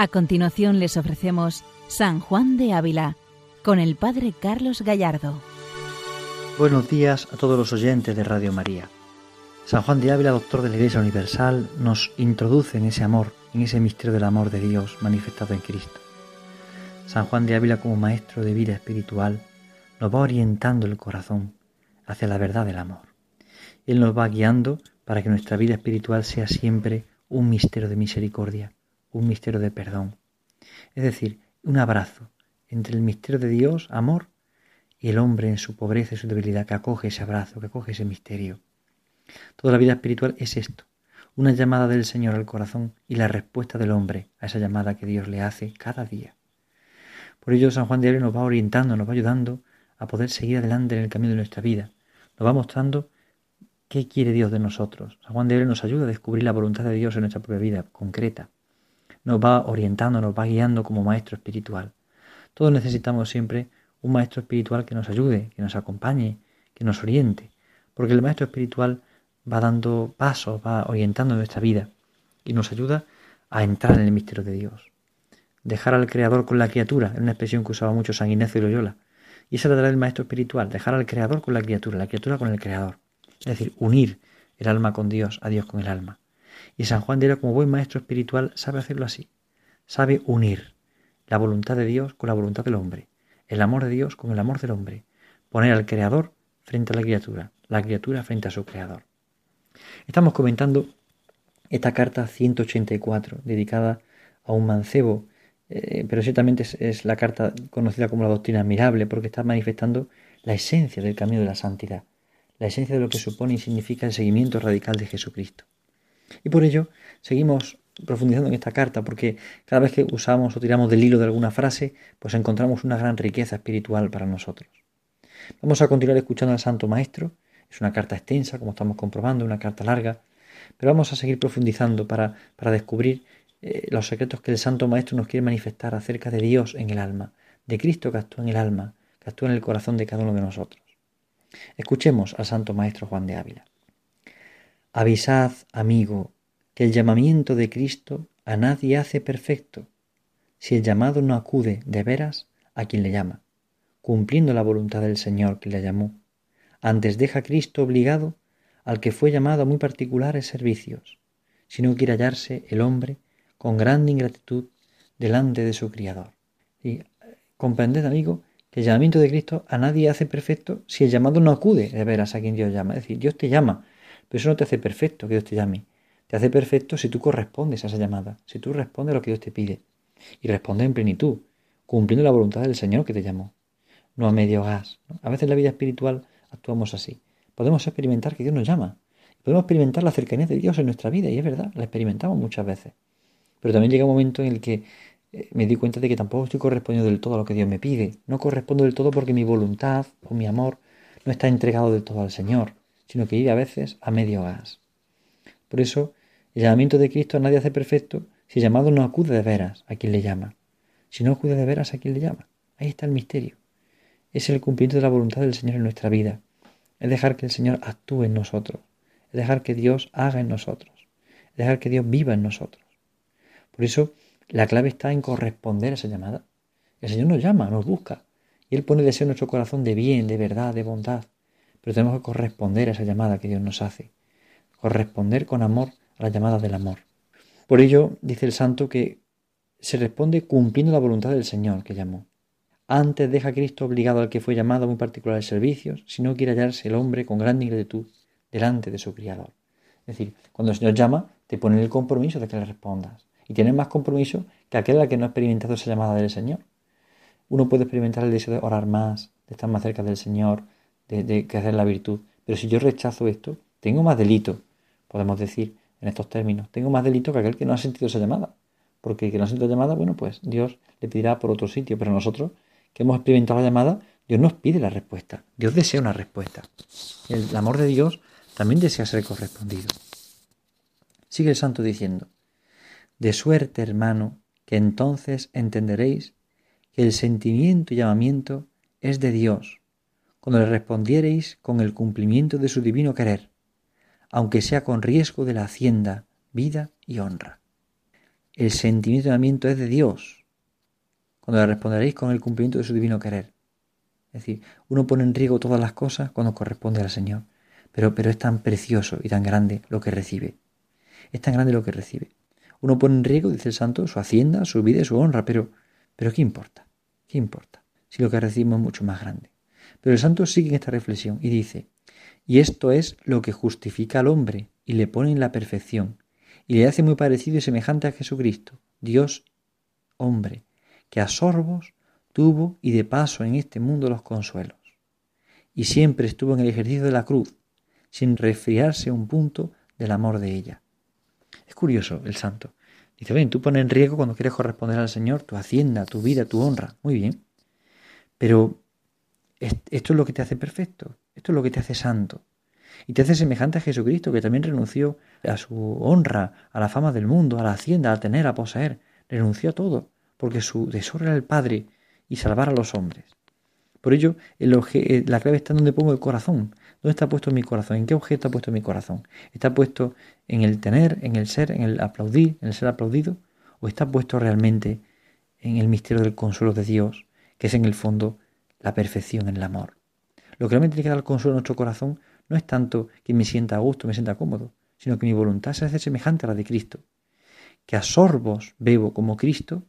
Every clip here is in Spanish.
A continuación les ofrecemos San Juan de Ávila con el Padre Carlos Gallardo. Buenos días a todos los oyentes de Radio María. San Juan de Ávila, doctor de la Iglesia Universal, nos introduce en ese amor, en ese misterio del amor de Dios manifestado en Cristo. San Juan de Ávila como maestro de vida espiritual nos va orientando el corazón hacia la verdad del amor. Él nos va guiando para que nuestra vida espiritual sea siempre un misterio de misericordia, un misterio de perdón. Es decir, un abrazo entre el misterio de Dios, amor, y el hombre en su pobreza y su debilidad que acoge ese abrazo, que acoge ese misterio. Toda la vida espiritual es esto, una llamada del Señor al corazón y la respuesta del hombre a esa llamada que Dios le hace cada día. Por ello San Juan de Ávila nos va orientando, nos va ayudando a poder seguir adelante en el camino de nuestra vida. Nos va mostrando qué quiere Dios de nosotros. San Juan de Ávila nos ayuda a descubrir la voluntad de Dios en nuestra propia vida concreta nos va orientando, nos va guiando como maestro espiritual. Todos necesitamos siempre un maestro espiritual que nos ayude, que nos acompañe, que nos oriente, porque el maestro espiritual va dando pasos, va orientando nuestra vida y nos ayuda a entrar en el misterio de Dios. Dejar al Creador con la criatura, es una expresión que usaba mucho San Ignacio de Loyola. Y esa la el maestro espiritual, dejar al Creador con la criatura, la criatura con el Creador. Es decir, unir el alma con Dios, a Dios con el alma. Y San Juan de como buen maestro espiritual, sabe hacerlo así. Sabe unir la voluntad de Dios con la voluntad del hombre, el amor de Dios con el amor del hombre, poner al Creador frente a la criatura, la criatura frente a su Creador. Estamos comentando esta carta 184, dedicada a un mancebo, eh, pero ciertamente es, la carta conocida como la doctrina admirable, porque está manifestando la esencia del camino de la santidad, la esencia de lo que supone y significa el seguimiento radical de Jesucristo. Y por ello seguimos profundizando en esta carta, porque cada vez que usamos o tiramos del hilo de alguna frase, pues encontramos una gran riqueza espiritual para nosotros. Vamos a continuar escuchando al Santo Maestro. Es una carta extensa, como estamos comprobando, una carta larga, pero vamos a seguir profundizando para, para descubrir eh, los secretos que el Santo Maestro nos quiere manifestar acerca de Dios en el alma, de Cristo que actúa en el alma, que actúa en el corazón de cada uno de nosotros. Escuchemos al Santo Maestro Juan de Ávila. Avisad, amigo, que el llamamiento de Cristo a nadie hace perfecto, si el llamado no acude de veras a quien le llama, cumpliendo la voluntad del Señor que le llamó. Antes deja Cristo obligado al que fue llamado a muy particulares servicios, si no quiere hallarse el hombre con grande ingratitud delante de su Criador. Y comprended, amigo, que el llamamiento de Cristo a nadie hace perfecto si el llamado no acude de veras a quien Dios llama. Es decir, Dios te llama, pero eso no te hace perfecto que Dios te llame. Te hace perfecto si tú correspondes a esa llamada, si tú respondes a lo que Dios te pide. Y respondes en plenitud, cumpliendo la voluntad del Señor que te llamó. No a medio gas. A veces en la vida espiritual actuamos así. Podemos experimentar que Dios nos llama. Podemos experimentar la cercanía de Dios en nuestra vida, y es verdad, la experimentamos muchas veces. Pero también llega un momento en el que eh, me di cuenta de que tampoco estoy correspondiendo del todo a lo que Dios me pide. No correspondo del todo porque mi voluntad o mi amor no está entregado del todo al Señor sino que vive a veces a medio gas. Por eso, el llamamiento de Cristo a nadie hace perfecto si el llamado no acude de veras a quien le llama. Si no acude de veras a quien le llama. Ahí está el misterio. Es el cumplimiento de la voluntad del Señor en nuestra vida. Es dejar que el Señor actúe en nosotros. Es dejar que Dios haga en nosotros. Es dejar que Dios viva en nosotros. Por eso, la clave está en corresponder a esa llamada. El Señor nos llama, nos busca. Y Él pone deseo en nuestro corazón de bien, de verdad, de bondad pero tenemos que corresponder a esa llamada que Dios nos hace, corresponder con amor a la llamada del amor. Por ello, dice el santo que se responde cumpliendo la voluntad del Señor que llamó. Antes deja a Cristo obligado al que fue llamado a muy particulares servicios, si no quiere hallarse el hombre con gran ingratitud delante de su Criador. Es decir, cuando el Señor llama, te pone el compromiso de que le respondas. Y tienes más compromiso que aquel al que no ha experimentado esa llamada del Señor. Uno puede experimentar el deseo de orar más, de estar más cerca del Señor, de, que hacer la virtud. Pero si yo rechazo esto, tengo más delito, podemos decir en estos términos. Tengo más delito que aquel que no ha sentido esa llamada. Porque el que no ha sentido la llamada, bueno, pues Dios le pedirá por otro sitio. Pero nosotros, que hemos experimentado la llamada, Dios nos pide la respuesta. Dios desea una respuesta. El amor de Dios también desea ser correspondido. Sigue el santo diciendo, de suerte, hermano, que entonces entenderéis que el sentimiento y llamamiento es de Dios cuando le respondiereis con el cumplimiento de su divino querer, aunque sea con riesgo de la hacienda, vida y honra. el sentimiento es de Dios, cuando le responderéis con el cumplimiento de su divino querer. Es decir, uno pone en riesgo todas las cosas cuando corresponde al Señor, pero, pero es tan precioso y tan grande lo que recibe. Es tan grande lo que recibe. Uno pone en riesgo, dice el santo, su hacienda, su vida y su honra, pero, pero ¿qué importa? ¿Qué importa? Si lo que recibimos es mucho más grande. Pero el santo sigue en esta reflexión y dice, y esto es lo que justifica al hombre y le pone en la perfección, y le hace muy parecido y semejante a Jesucristo, Dios hombre, que a sorbos tuvo y de paso en este mundo los consuelos, y siempre estuvo en el ejercicio de la cruz, sin resfriarse un punto del amor de ella. Es curioso el santo. Dice, bien, tú pones en riesgo cuando quieres corresponder al Señor tu hacienda, tu vida, tu honra. Muy bien. Pero esto es lo que te hace perfecto, esto es lo que te hace santo. Y te hace semejante a Jesucristo, que también renunció a su honra, a la fama del mundo, a la hacienda, a tener, a poseer. Renunció a todo, porque su tesoro era el Padre y salvar a los hombres. Por ello, eh, la clave está en donde pongo el corazón. ¿Dónde está puesto mi corazón? ¿En qué objeto está puesto mi corazón? ¿Está puesto en el tener, en el ser, en el aplaudir, en el ser aplaudido? ¿O está puesto realmente en el misterio del consuelo de Dios, que es en el fondo la perfección en el amor? Lo que realmente tiene que dar consuelo a nuestro corazón no es tanto que me sienta a gusto, me sienta cómodo, sino que mi voluntad se hace semejante a la de Cristo. Que a sorbos bebo como Cristo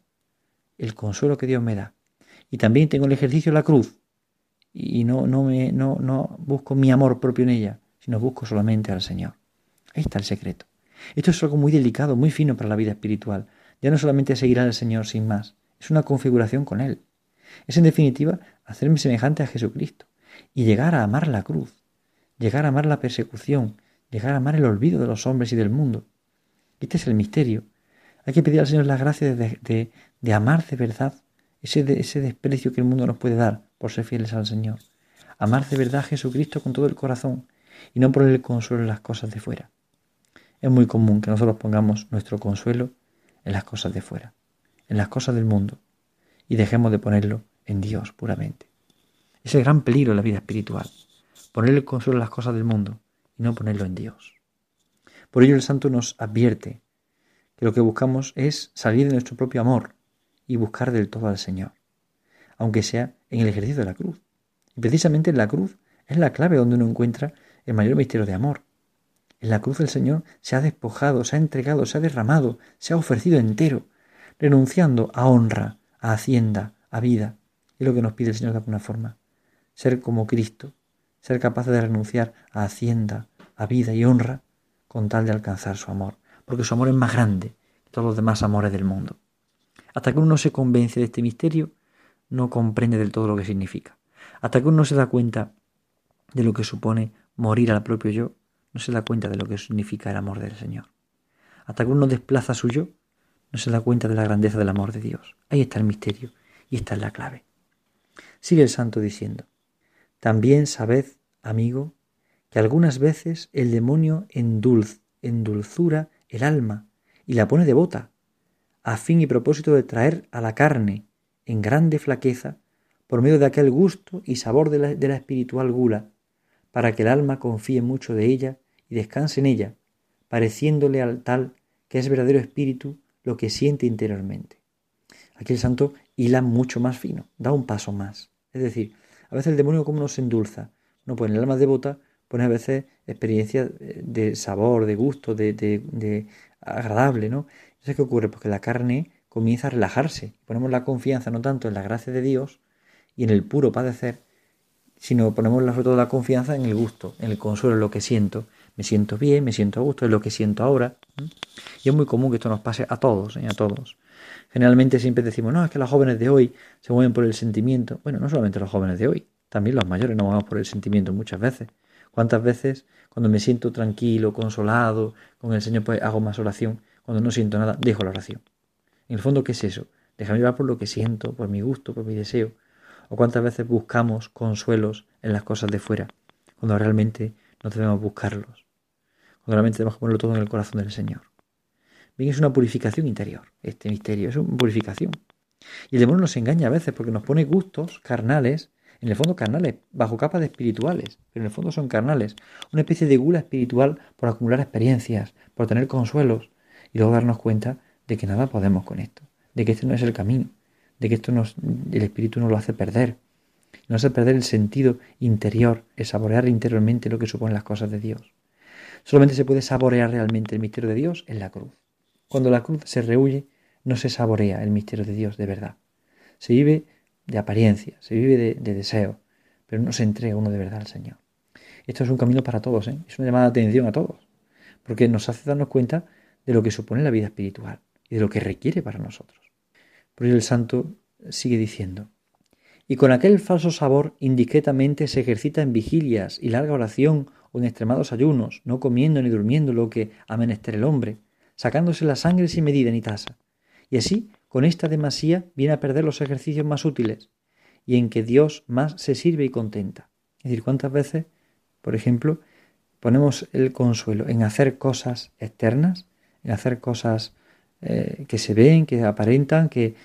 el consuelo que Dios me da. Y también tengo el ejercicio de la cruz, y no, no, me, no, no busco mi amor propio en ella, sino busco solamente al Señor. Ahí está el secreto. Esto es algo muy delicado, muy fino para la vida espiritual. Ya no solamente seguir al Señor sin más, es una configuración con Él. Es en definitiva hacerme semejante a Jesucristo y llegar a amar la cruz, llegar a amar la persecución, llegar a amar el olvido de los hombres y del mundo. Este es el misterio. Hay que pedir al Señor la gracia de, de, amar de verdad ese, ese desprecio que el mundo nos puede dar por ser fieles al Señor. Amar de verdad a Jesucristo con todo el corazón y no poner el consuelo en las cosas de fuera. Es muy común que nosotros pongamos nuestro consuelo en las cosas de fuera, en las cosas del mundo, y dejemos de ponerlo en Dios puramente. Es el gran peligro de la vida espiritual, poner el consuelo en las cosas del mundo y no ponerlo en Dios. Por ello el santo nos advierte que lo que buscamos es salir de nuestro propio amor y buscar del todo al Señor, aunque sea en el ejercicio de la cruz. Y precisamente en la cruz es la clave donde uno encuentra el mayor misterio de amor. En la cruz el Señor se ha despojado, se ha entregado, se ha derramado, se ha ofrecido entero, renunciando a honra, a hacienda, a vida. Es lo que nos pide el Señor de alguna forma. Ser como Cristo, ser capaz de renunciar a hacienda, a vida y honra con tal de alcanzar su amor, porque su amor es más grande que todos los demás amores del mundo. Hasta que uno se convence de este misterio, no comprende del todo lo que significa. Hasta que uno se da cuenta de lo que supone morir al propio yo, no se da cuenta de lo que significa el amor del Señor. Hasta que uno desplaza su yo, no se da cuenta de la grandeza del amor de Dios. Ahí está el misterio y esta es la clave. Sigue el santo diciendo, también sabed, amigo, que algunas veces el demonio endulz, endulzura el alma y la pone devota, a fin y propósito de traer a la carne en grande flaqueza por medio de aquel gusto y sabor de la, espiritual gula, para que el alma confíe mucho de ella y descanse en ella, pareciéndole al tal que es verdadero espíritu lo que siente interiormente. Aquí el santo hila mucho más fino, da un paso más. Es decir, a veces el demonio como nos endulza, no pone el alma devota, pone a veces experiencia de sabor, de gusto, de, de, agradable, ¿no? Entonces, ¿qué ocurre? Porque la carne comienza a relajarse. Ponemos la confianza no tanto en la gracia de Dios y en el puro padecer, sino ponemos sobre todo la confianza en el gusto, en el consuelo, en lo que siento. Me siento bien, me siento a gusto, es lo que siento ahora. Y es muy común que esto nos pase a todos, ¿eh? a todos. Generalmente siempre decimos, no, es que los jóvenes de hoy se mueven por el sentimiento. Bueno, no solamente los jóvenes de hoy, también los mayores nos movemos por el sentimiento muchas veces. ¿Cuántas veces cuando me siento tranquilo, consolado con el Señor, pues hago más oración? Cuando no siento nada, dejo la oración. En el fondo, ¿qué es eso? Déjame llevar por lo que siento, por mi gusto, por mi deseo. O cuántas veces buscamos consuelos en las cosas de fuera, cuando realmente no debemos buscarlos. Cuando realmente tenemos que ponerlo todo en el corazón del Señor. Bien, es una purificación interior, este misterio, es una purificación. Y el demonio nos engaña a veces porque nos pone gustos carnales, en el fondo carnales, bajo capas de espirituales, pero en el fondo son carnales. Una especie de gula espiritual por acumular experiencias, por tener consuelos, y luego darnos cuenta de que nada podemos con esto, de que este no es el camino, de que esto nos, el espíritu nos lo hace perder, nos hace perder el sentido interior, el saborear interiormente lo que suponen las cosas de Dios. Solamente se puede saborear realmente el misterio de Dios en la cruz. Cuando la cruz se rehuye, no se saborea el misterio de Dios de verdad. Se vive de apariencia, se vive de, deseo, pero no se entrega uno de verdad al Señor. Esto es un camino para todos, ¿eh? es una llamada de atención a todos, porque nos hace darnos cuenta de lo que supone la vida espiritual y de lo que requiere para nosotros. Por ello el santo sigue diciendo, y con aquel falso sabor indiscretamente se ejercita en vigilias y larga oración o en extremados ayunos, no comiendo ni durmiendo lo que ha menester el hombre, sacándose la sangre sin medida ni tasa. Y así, con esta demasía, viene a perder los ejercicios más útiles y en que Dios más se sirve y contenta. Es decir, ¿cuántas veces, por ejemplo, ponemos el consuelo en hacer cosas externas, en hacer cosas eh, que se ven, que aparentan, que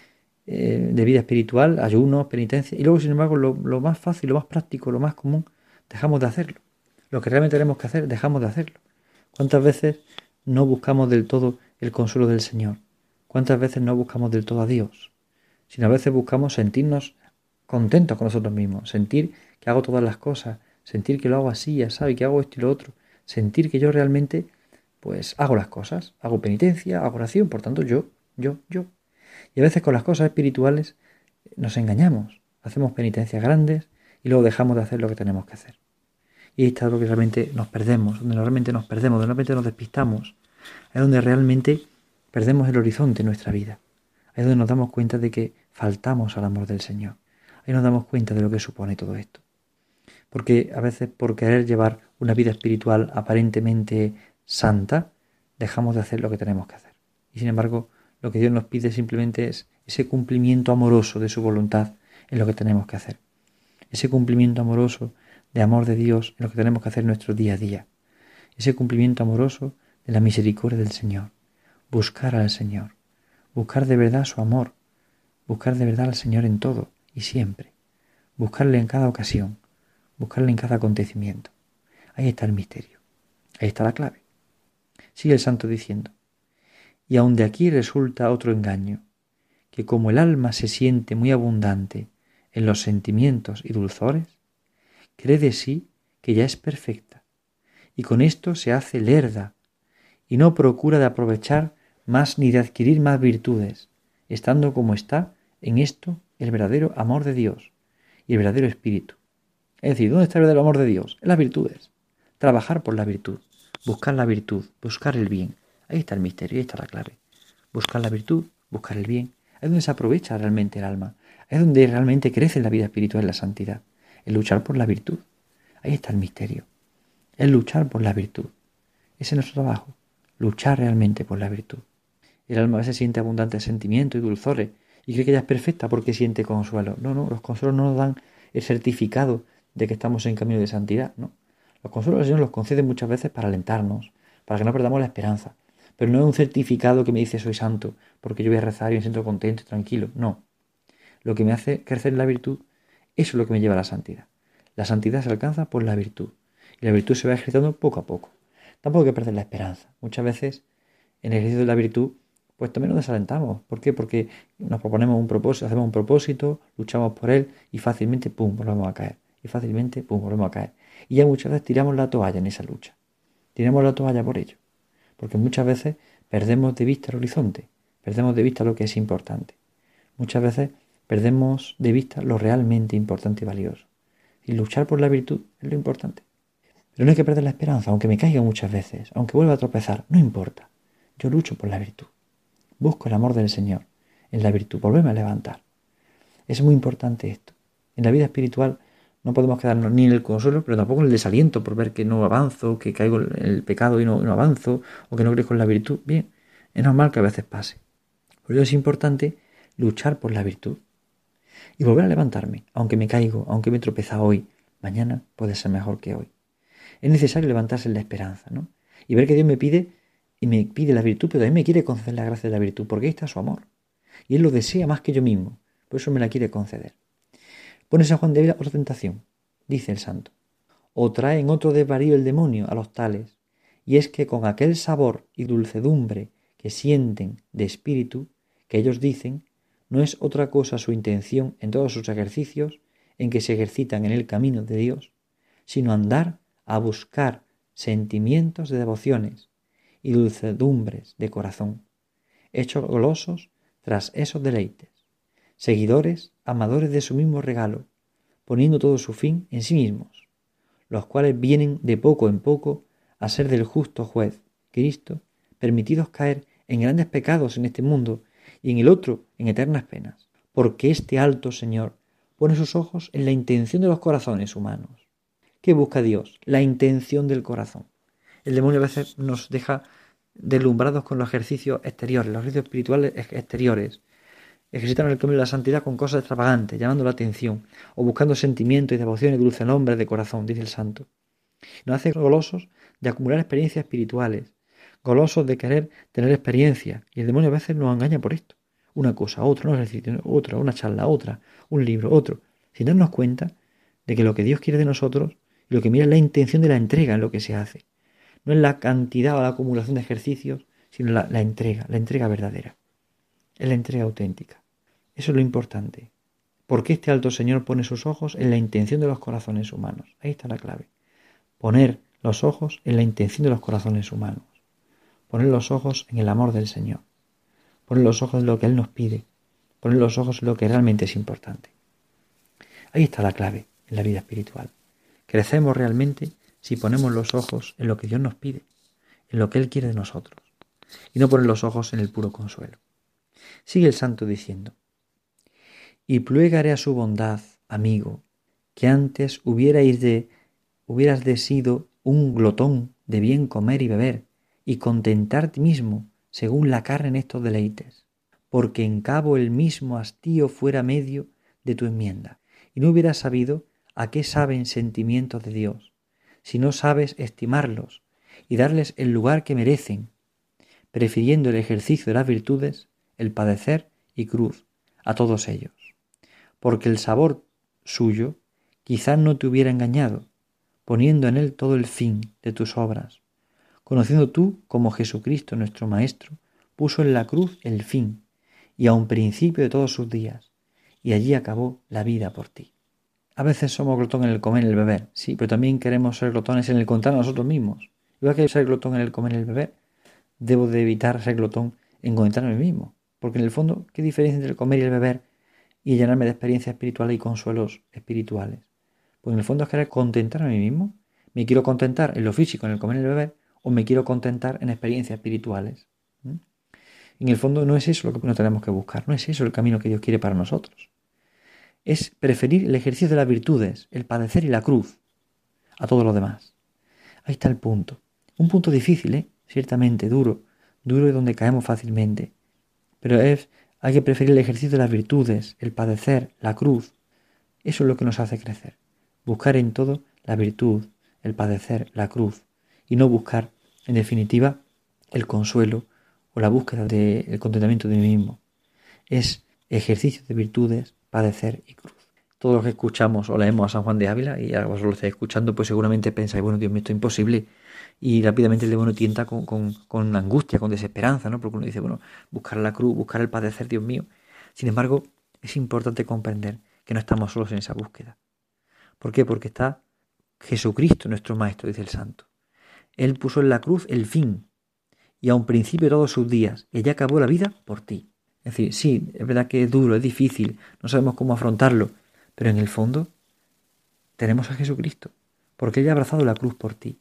eh, de vida espiritual, ayuno, penitencia, y luego, sin embargo, lo más fácil, lo más práctico, lo más común, dejamos de hacerlo lo que realmente tenemos que hacer, dejamos de hacerlo. ¿Cuántas veces no buscamos del todo el consuelo del Señor? ¿Cuántas veces no buscamos del todo a Dios? Sino a veces buscamos sentirnos contentos con nosotros mismos, sentir que hago todas las cosas, sentir que lo hago así, ya sabe, que hago esto y lo otro, sentir que yo realmente pues hago las cosas, hago penitencia, hago oración, por tanto yo, yo, yo. Y a veces con las cosas espirituales nos engañamos, hacemos penitencias grandes y luego dejamos de hacer lo que tenemos que hacer. Y está lo que realmente nos perdemos, donde realmente nos perdemos, donde realmente nos despistamos. Es donde realmente perdemos el horizonte en nuestra vida. Es donde nos damos cuenta de que faltamos al amor del Señor. Ahí nos damos cuenta de lo que supone todo esto. Porque a veces por querer llevar una vida espiritual aparentemente santa, dejamos de hacer lo que tenemos que hacer. Y sin embargo, lo que Dios nos pide simplemente es ese cumplimiento amoroso de su voluntad en lo que tenemos que hacer. Ese cumplimiento amoroso de amor de Dios en lo que tenemos que hacer nuestro día a día. Ese cumplimiento amoroso de la misericordia del Señor. Buscar al Señor. Buscar de verdad su amor. Buscar de verdad al Señor en todo y siempre. Buscarle en cada ocasión. Buscarle en cada acontecimiento. Ahí está el misterio. Ahí está la clave. Sigue el santo diciendo. Y aun de aquí resulta otro engaño, que como el alma se siente muy abundante en los sentimientos y dulzores, cree de sí que ya es perfecta, y con esto se hace lerda, y no procura de aprovechar más ni de adquirir más virtudes, estando como está en esto el verdadero amor de Dios y el verdadero espíritu. Es decir, ¿dónde está el verdadero amor de Dios? En las virtudes. Trabajar por la virtud, buscar la virtud, buscar el bien. Ahí está el misterio, ahí está la clave. Buscar la virtud, buscar el bien. Ahí es donde se aprovecha realmente el alma. Ahí es donde realmente crece la vida espiritual la santidad el luchar por la virtud. Ahí está el misterio. El luchar por la virtud. Ese es nuestro trabajo. Luchar realmente por la virtud. El alma a veces siente abundante sentimiento y dulzores y cree que ella es perfecta porque siente consuelo. No, no, los consuelos no nos dan el certificado de que estamos en camino de santidad, ¿no? Los consuelos el Señor los concede muchas veces para alentarnos, para que no perdamos la esperanza. Pero no es un certificado que me dice soy santo, porque yo voy a rezar y me siento contento y tranquilo. No. Lo que me hace crecer en la virtud eso es lo que me lleva a la santidad. La santidad se alcanza por la virtud. Y la virtud se va ejercitando poco a poco. Tampoco hay que perder la esperanza. Muchas veces en el ejercicio de la virtud, pues también nos desalentamos. ¿Por qué? Porque nos proponemos un propósito, hacemos un propósito, luchamos por él y fácilmente, pum, volvemos a caer. Y fácilmente, pum, volvemos a caer. Y ya muchas veces tiramos la toalla en esa lucha. Tiramos la toalla por ello. Porque muchas veces perdemos de vista el horizonte, perdemos de vista lo que es importante. Muchas veces perdemos de vista lo realmente importante y valioso. Y luchar por la virtud es lo importante. Pero no hay que perder la esperanza, aunque me caiga muchas veces, aunque vuelva a tropezar, no importa. Yo lucho por la virtud. Busco el amor del Señor en la virtud, volverme a levantar. Es muy importante esto. En la vida espiritual no podemos quedarnos ni en el consuelo, pero tampoco en el desaliento por ver que no avanzo, que caigo en el pecado y no, avanzo, o que no crezco en la virtud. Bien, es normal que a veces pase. Por ello es importante luchar por la virtud y volver a levantarme, aunque me caigo, aunque me tropeza hoy, mañana puede ser mejor que hoy. Es necesario levantarse en la esperanza, ¿no? Y ver que Dios me pide y me pide la virtud, pero también me quiere conceder la gracia de la virtud, porque ahí está su amor. Y Él lo desea más que yo mismo, por eso me la quiere conceder. Pone San Juan de Ávila otra tentación, dice el santo. O trae en otro desvarío el demonio a los tales, y es que con aquel sabor y dulcedumbre que sienten de espíritu, que ellos dicen, no es otra cosa su intención en todos sus ejercicios en que se ejercitan en el camino de Dios, sino andar a buscar sentimientos de devociones y dulcedumbres de corazón, hechos golosos tras esos deleites, seguidores, amadores de su mismo regalo, poniendo todo su fin en sí mismos, los cuales vienen de poco en poco a ser del justo juez, Cristo, permitidos caer en grandes pecados en este mundo y en el otro en eternas penas, porque este alto Señor pone sus ojos en la intención de los corazones humanos. ¿Qué busca Dios? La intención del corazón. El demonio a veces nos deja deslumbrados con los ejercicios exteriores, los ejercicios espirituales exteriores. Ejercitan el camino de la santidad con cosas extravagantes, llamando la atención, o buscando sentimientos y devoción y dulce nombre de corazón, dice el santo. Nos hace golosos de acumular experiencias espirituales, golosos de querer tener experiencia, y el demonio a veces nos engaña por esto. Una cosa, otra, un ejercicio, otra, una charla, otra, un libro, otro, sin darnos cuenta de que lo que Dios quiere de nosotros y lo que mira es la intención de la entrega en lo que se hace. No es la cantidad o la acumulación de ejercicios, sino la, la entrega, la entrega verdadera. Es la entrega auténtica. Eso es lo importante. Porque este alto Señor pone sus ojos en la intención de los corazones humanos. Ahí está la clave. Poner los ojos en la intención de los corazones humanos. Poner los ojos en el amor del Señor. Poner los ojos en lo que Él nos pide poner los ojos en lo que realmente es importante. Ahí está la clave en la vida espiritual. Crecemos realmente si ponemos los ojos en lo que Dios nos pide, en lo que Él quiere de nosotros, y no poner los ojos en el puro consuelo. Sigue el santo diciendo, y pluegaré a su bondad, amigo, que antes hubierais de, hubieras de sido un glotón de bien comer y beber, y contentarte mismo según la carne en estos deleites porque en cabo el mismo hastío fuera medio de tu enmienda, y no hubieras sabido a qué saben sentimientos de Dios, si no sabes estimarlos y darles el lugar que merecen, prefiriendo el ejercicio de las virtudes, el padecer y cruz a todos ellos, porque el sabor suyo quizá no te hubiera engañado, poniendo en él todo el fin de tus obras, conociendo tú como Jesucristo nuestro Maestro puso en la cruz el fin y a un principio de todos sus días, y allí acabó la vida por ti. A veces somos glotón en el comer y el beber, sí, pero también queremos ser glotones en el contar a nosotros mismos. Igual que ser glotón en el comer y el beber, debo de evitar ser glotón en contar a mí mismo. Porque en el fondo, ¿qué diferencia entre el comer y el beber y llenarme de experiencias espirituales y consuelos espirituales? Pues en el fondo es querer contentar a mí mismo. Me quiero contentar en lo físico, en el comer y el beber, o me quiero contentar en experiencias espirituales. En el fondo no es eso lo que no tenemos que buscar, no es eso el camino que Dios quiere para nosotros. Es preferir el ejercicio de las virtudes, el padecer y la cruz, a todo lo demás. Ahí está el punto. Un punto difícil, ¿eh? ciertamente, duro, duro y donde caemos fácilmente. Pero es, hay que preferir el ejercicio de las virtudes, el padecer, la cruz. Eso es lo que nos hace crecer. Buscar en todo la virtud, el padecer, la cruz, y no buscar, en definitiva, el consuelo, o la búsqueda del contentamiento de mí mismo. Es ejercicio de virtudes, padecer y cruz. Todos los que escuchamos o leemos a San Juan de Ávila y ahora vosotros lo estáis escuchando, pues seguramente pensáis, bueno, Dios mío, esto es imposible. Y rápidamente el demonio tienta con, con angustia, con desesperanza, ¿no? Porque uno dice, bueno, buscar la cruz, buscar el padecer, Dios mío. Sin embargo, es importante comprender que no estamos solos en esa búsqueda. ¿Por qué? Porque está Jesucristo, nuestro Maestro, dice el Santo. Él puso en la cruz el fin, y a un principio todos sus días. Ella acabó la vida por ti. Es decir, sí, es verdad que es duro, es difícil, no sabemos cómo afrontarlo, pero en el fondo tenemos a Jesucristo, porque ella ha abrazado la cruz por ti.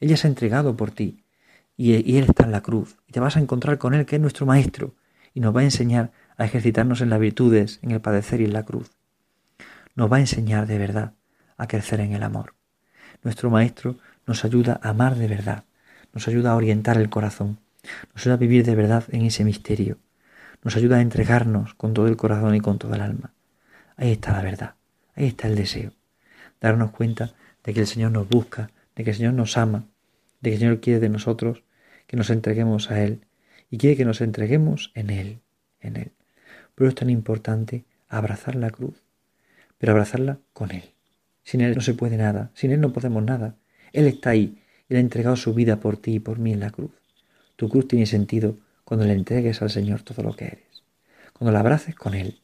Ella se ha entregado por ti y Él está en la cruz. Y te vas a encontrar con Él, que es nuestro Maestro, y nos va a enseñar a ejercitarnos en las virtudes, en el padecer y en la cruz. Nos va a enseñar de verdad a crecer en el amor. Nuestro Maestro nos ayuda a amar de verdad, nos ayuda a orientar el corazón, nos ayuda a vivir de verdad en ese misterio, nos ayuda a entregarnos con todo el corazón y con toda el alma. Ahí está la verdad, ahí está el deseo, darnos cuenta de que el Señor nos busca, de que el Señor nos ama, de que el Señor quiere de nosotros que nos entreguemos a Él y quiere que nos entreguemos en Él, en Él. Por eso es tan importante abrazar la cruz, pero abrazarla con Él. Sin Él no se puede nada, sin Él no podemos nada. Él está ahí, él ha entregado su vida por ti y por mí en la cruz. Tu cruz tiene sentido cuando le entregues al Señor todo lo que eres, cuando la abraces con Él.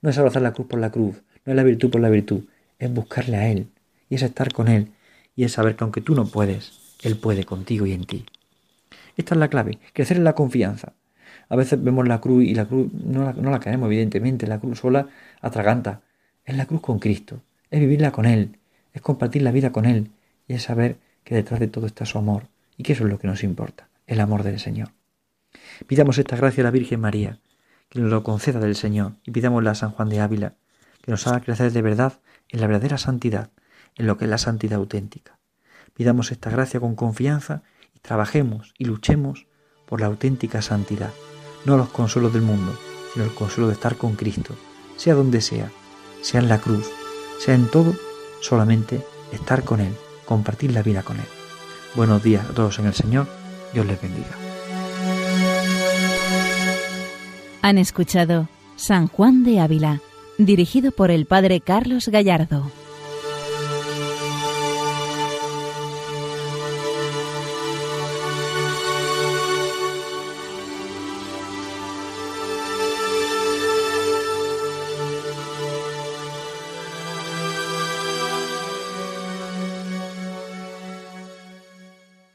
No es abrazar la cruz por la cruz, no es la virtud por la virtud, es buscarle a Él, y es estar con Él, y es saber que aunque tú no puedes, Él puede contigo y en ti. Esta es la clave, crecer en la confianza. A veces vemos la cruz y la cruz no la, no la queremos, evidentemente, la cruz sola atraganta. Es la cruz con Cristo, es vivirla con Él, es compartir la vida con Él, y es saber que detrás de todo está su amor, y que eso es lo que nos importa, el amor del Señor. Pidamos esta gracia a la Virgen María, que nos lo conceda del Señor, y pidámosla a San Juan de Ávila, que nos haga crecer de verdad en la verdadera santidad, en lo que es la santidad auténtica. Pidamos esta gracia con confianza y trabajemos y luchemos por la auténtica santidad, no los consuelos del mundo, sino el consuelo de estar con Cristo, sea donde sea, sea en la cruz, sea en todo, solamente estar con Él, compartir la vida con Él. Buenos días a todos en el Señor, Dios les bendiga. Han escuchado San Juan de Ávila, dirigido por el Padre Carlos Gallardo.